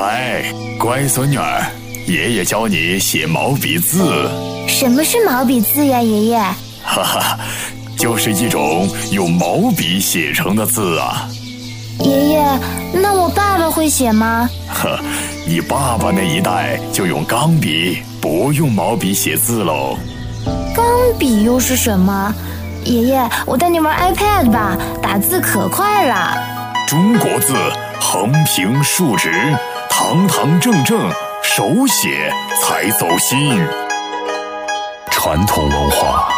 来，乖孙女儿，爷爷教你写毛笔字。什么是毛笔字呀，爷爷？哈哈，就是一种用毛笔写成的字啊。爷爷，那我爸爸会写吗？呵，你爸爸那一代就用钢笔，不用毛笔写字喽。钢笔又是什么？爷爷，我带你玩 iPad 吧，打字可快了。中国字，横平竖直，堂堂正正，手写才走心。传统文化，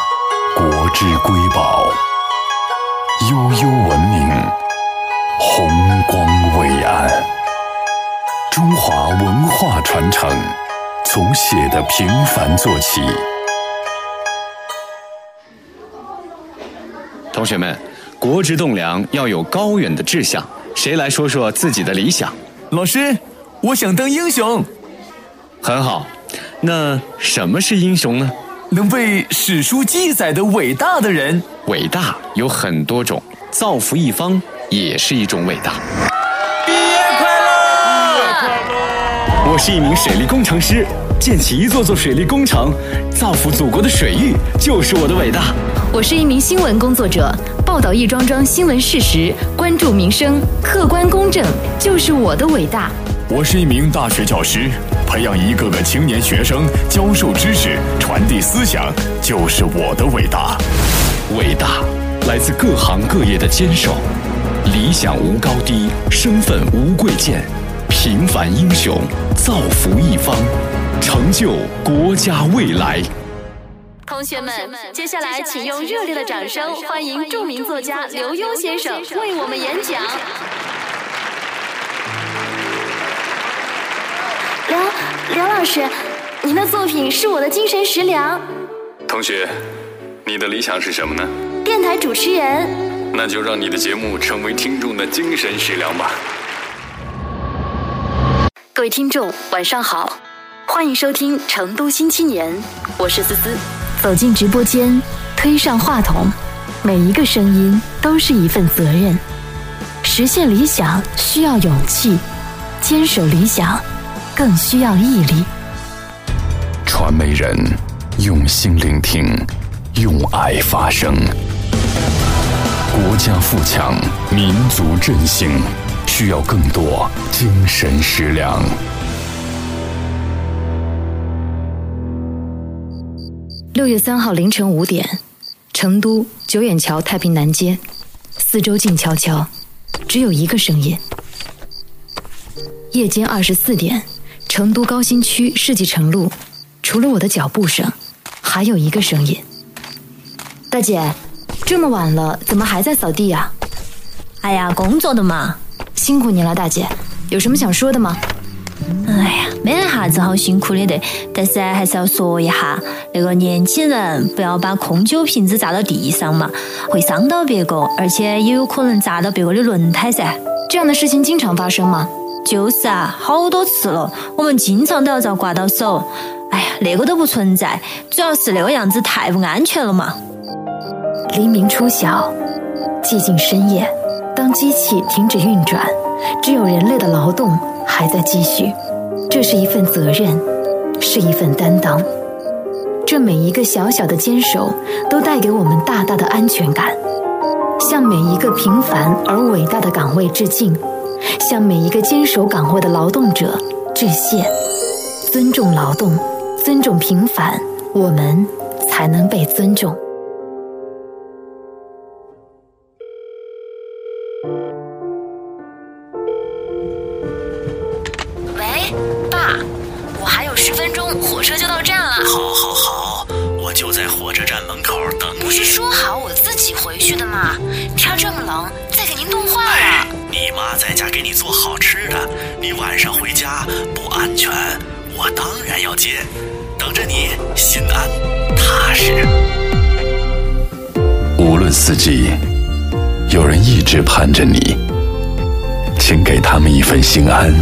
国之瑰宝，悠悠文明，红光伟岸。中华文化传承，从写的平凡做起。同学们，国之栋梁要有高远的志向。谁来说说自己的理想？老师，我想当英雄。很好，那什么是英雄呢？能被史书记载的伟大的人。伟大有很多种，造福一方也是一种伟大。毕业快乐！毕业快乐！我是一名水利工程师，建起一座座水利工程，造福祖国的水域，就是我的伟大。我是一名新闻工作者，报道一桩桩新闻事实，关注民生，客观公正，就是我的伟大。我是一名大学教师，培养一个个青年学生，教授知识，传递思想，就是我的伟大。伟大来自各行各业的坚守，理想无高低，身份无贵贱，平凡英雄，造福一方，成就国家未来。同学们，接下来请用热烈的掌声欢迎著名作家刘墉先生为我们演讲。刘刘老师，您的作品是我的精神食粮。同学，你的理想是什么呢？电台主持人。那就让你的节目成为听众的精神食粮吧。各位听众，晚上好，欢迎收听《成都新青年》，我是思思。走进直播间，推上话筒，每一个声音都是一份责任。实现理想需要勇气，坚守理想更需要毅力。传媒人用心聆听，用爱发声。国家富强，民族振兴，需要更多精神食粮。六月三号凌晨五点，成都九眼桥太平南街，四周静悄悄，只有一个声音。夜间二十四点，成都高新区世纪城路，除了我的脚步声，还有一个声音。大姐，这么晚了，怎么还在扫地呀？哎呀，工作的嘛，辛苦你了，大姐。有什么想说的吗？哎呀，没得啥子好辛苦的得，但是还是要说一下，那个年轻人不要把空酒瓶子砸到地上嘛，会伤到别个，而且也有可能砸到别个的轮胎噻。这样的事情经常发生吗？就是啊，好多次了，我们经常都要遭刮到手。哎呀，那个都不存在，主要是那个样子太不安全了嘛。黎明初晓，寂静深夜，当机器停止运转，只有人类的劳动。还在继续，这是一份责任，是一份担当。这每一个小小的坚守，都带给我们大大的安全感。向每一个平凡而伟大的岗位致敬，向每一个坚守岗位的劳动者致谢。尊重劳动，尊重平凡，我们才能被尊重。喂，爸，我还有十分钟，火车就到站了。好，好，好，我就在妈在家给你做好吃的，你晚上回家不安全，我当然要接，等着你心安踏实。无论四季，有人一直盼着你，请给他们一份心安。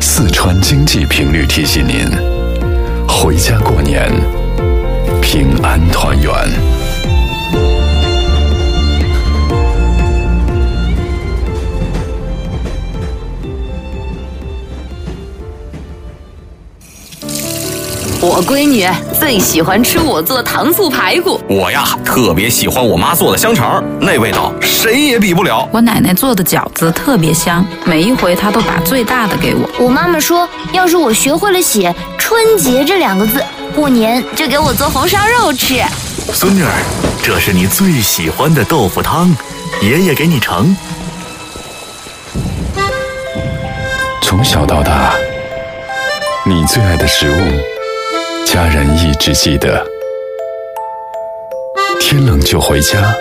四川经济频率提醒您：回家过年，平安团圆。我闺女最喜欢吃我做的糖醋排骨。我呀，特别喜欢我妈做的香肠，那味道谁也比不了。我奶奶做的饺子特别香，每一回她都把最大的给我。我妈妈说，要是我学会了写“春节”这两个字，过年就给我做红烧肉吃。孙女儿，这是你最喜欢的豆腐汤，爷爷给你盛。从小到大，你最爱的食物，家人一直记得。天冷就回家，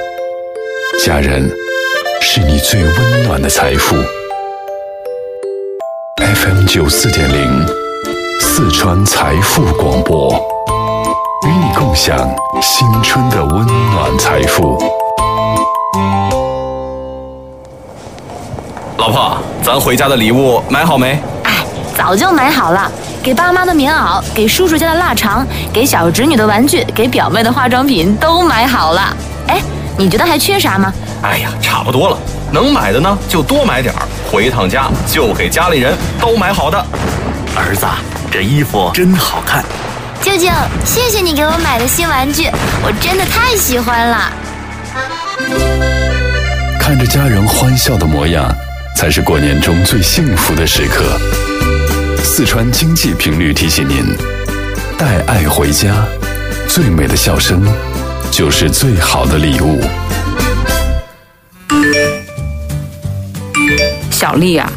家人是你最温暖的财富。FM 九四点零，四川财富广播，与你共享新春的温暖财富。老婆，咱回家的礼物买好没？哎，早就买好了，给爸妈的棉袄，给叔叔家的腊肠，给小侄女的玩具，给表妹的化妆品都买好了。哎，你觉得还缺啥吗？哎呀，差不多了，能买的呢就多买点儿，回趟家就给家里人都买好的。儿子，这衣服真好看。舅舅，谢谢你给我买的新玩具，我真的太喜欢了。看着家人欢笑的模样。才是过年中最幸福的时刻。四川经济频率提醒您：带爱回家，最美的笑声就是最好的礼物。小丽啊，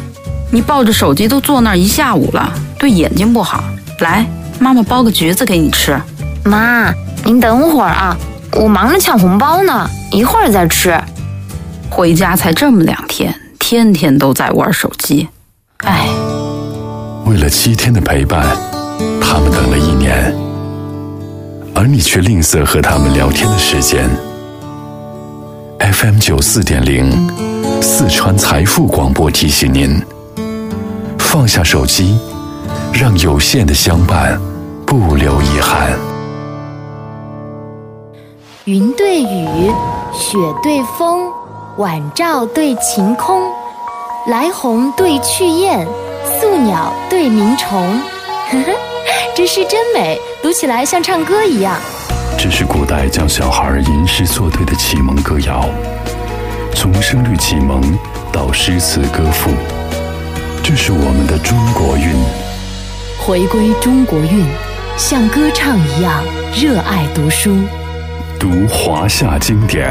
你抱着手机都坐那儿一下午了，对眼睛不好。来，妈妈剥个橘子给你吃。妈，您等会儿啊，我忙着抢红包呢，一会儿再吃。回家才这么两天。天天都在玩手机，唉。为了七天的陪伴，他们等了一年，而你却吝啬和他们聊天的时间。FM 九四点零，四川财富广播提醒您：放下手机，让有限的相伴不留遗憾。云对雨，雪对风，晚照对晴空。来鸿对去雁，鸟对鸣虫，呵呵，这诗真美，读起来像唱歌一样。这是古代教小孩吟诗作对的启蒙歌谣，从声律启蒙到诗词歌赋，这是我们的中国韵。回归中国韵，像歌唱一样热爱读书，读华夏经典，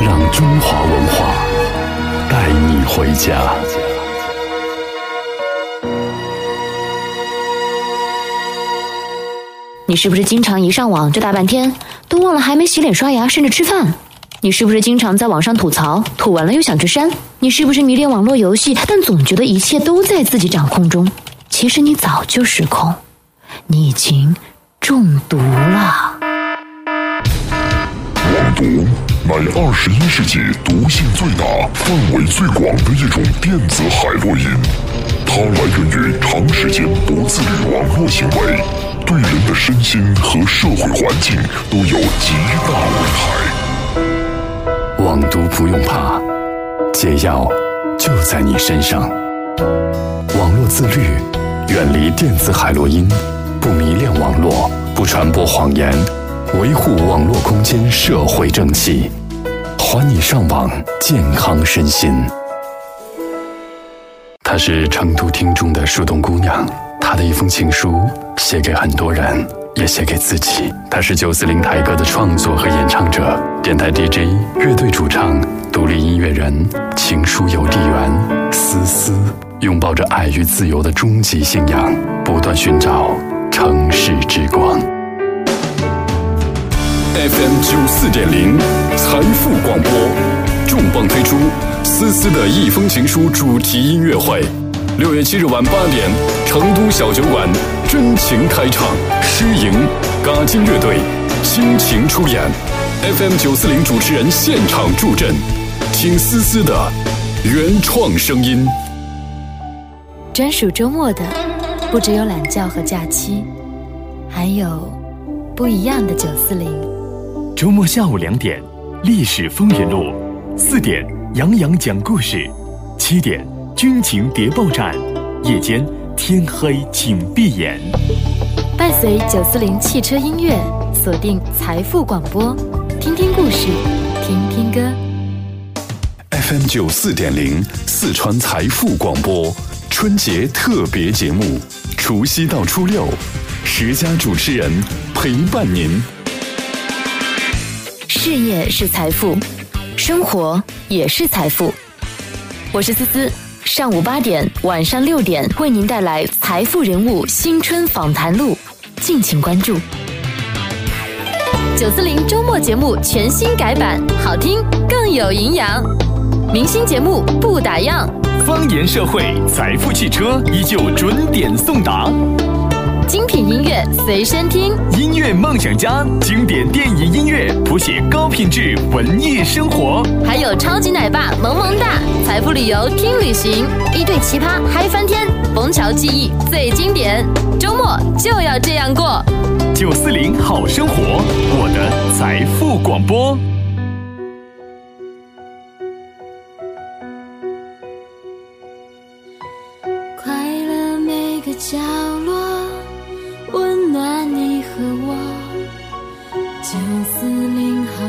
让中华文化。带你回家。你是不是经常一上网就大半天，都忘了还没洗脸刷牙，甚至吃饭？你是不是经常在网上吐槽，吐完了又想去删？你是不是迷恋网络游戏，但总觉得一切都在自己掌控中？其实你早就失控，你已经中毒了。网毒。乃二十一世纪毒性最大、范围最广的一种电子海洛因，它来源于长时间不自律网络行为，对人的身心和社会环境都有极大危害。网毒不用怕，解药就在你身上。网络自律，远离电子海洛因，不迷恋网络，不传播谎言。维护网络空间社会正气，还你上网健康身心。她是成都听众的树洞姑娘，他的一封情书写给很多人，也写给自己。他是九四零台歌的创作和演唱者，电台 DJ、乐队主唱、独立音乐人，情书邮递员思思，拥抱着爱与自由的终极信仰，不断寻找城市之光。FM 九四点零财富广播重磅推出思思的一封情书主题音乐会，六月七日晚八点，成都小酒馆真情开唱，诗莹、嘎金乐队倾情出演，FM 九四零主持人现场助阵，听思思的原创声音。专属周末的不只有懒觉和假期，还有不一样的九四零。周末下午两点，历史风云录；四点，杨洋讲故事；七点，军情谍报站；夜间天黑请闭眼。伴随九四零汽车音乐，锁定财富广播，听听故事，听听歌。FM 九四点零四川财富广播春节特别节目，除夕到初六，十佳主持人陪伴您。事业是财富，生活也是财富。我是思思，上午八点，晚上六点为您带来财富人物新春访谈录，敬请关注。九四零周末节目全新改版，好听更有营养。明星节目不打烊，方言社会，财富汽车依旧准点送达。精品音乐随身听，音乐梦想家，经典电影音乐谱写高品质文艺生活。还有超级奶爸萌萌哒，财富旅游听旅行，一对奇葩嗨翻天，虹桥记忆最经典，周末就要这样过。九四零好生活，我的财富广播。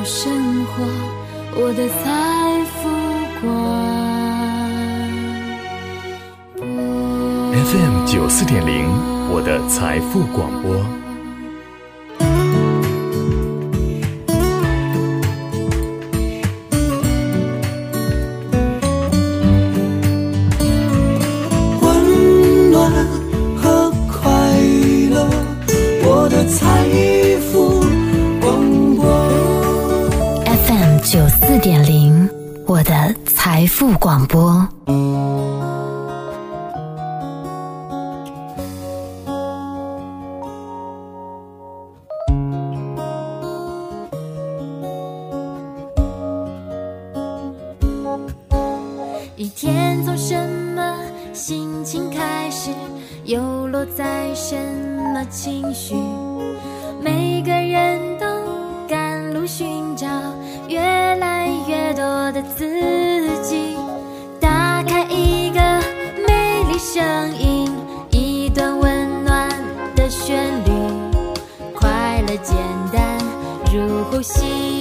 生活，我的财富广播。FM 九四点零，我的财富广播。在什么情绪每个人都赶路寻找越来越多的自己打开一个美丽声音一段温暖的旋律。快乐简单如呼吸。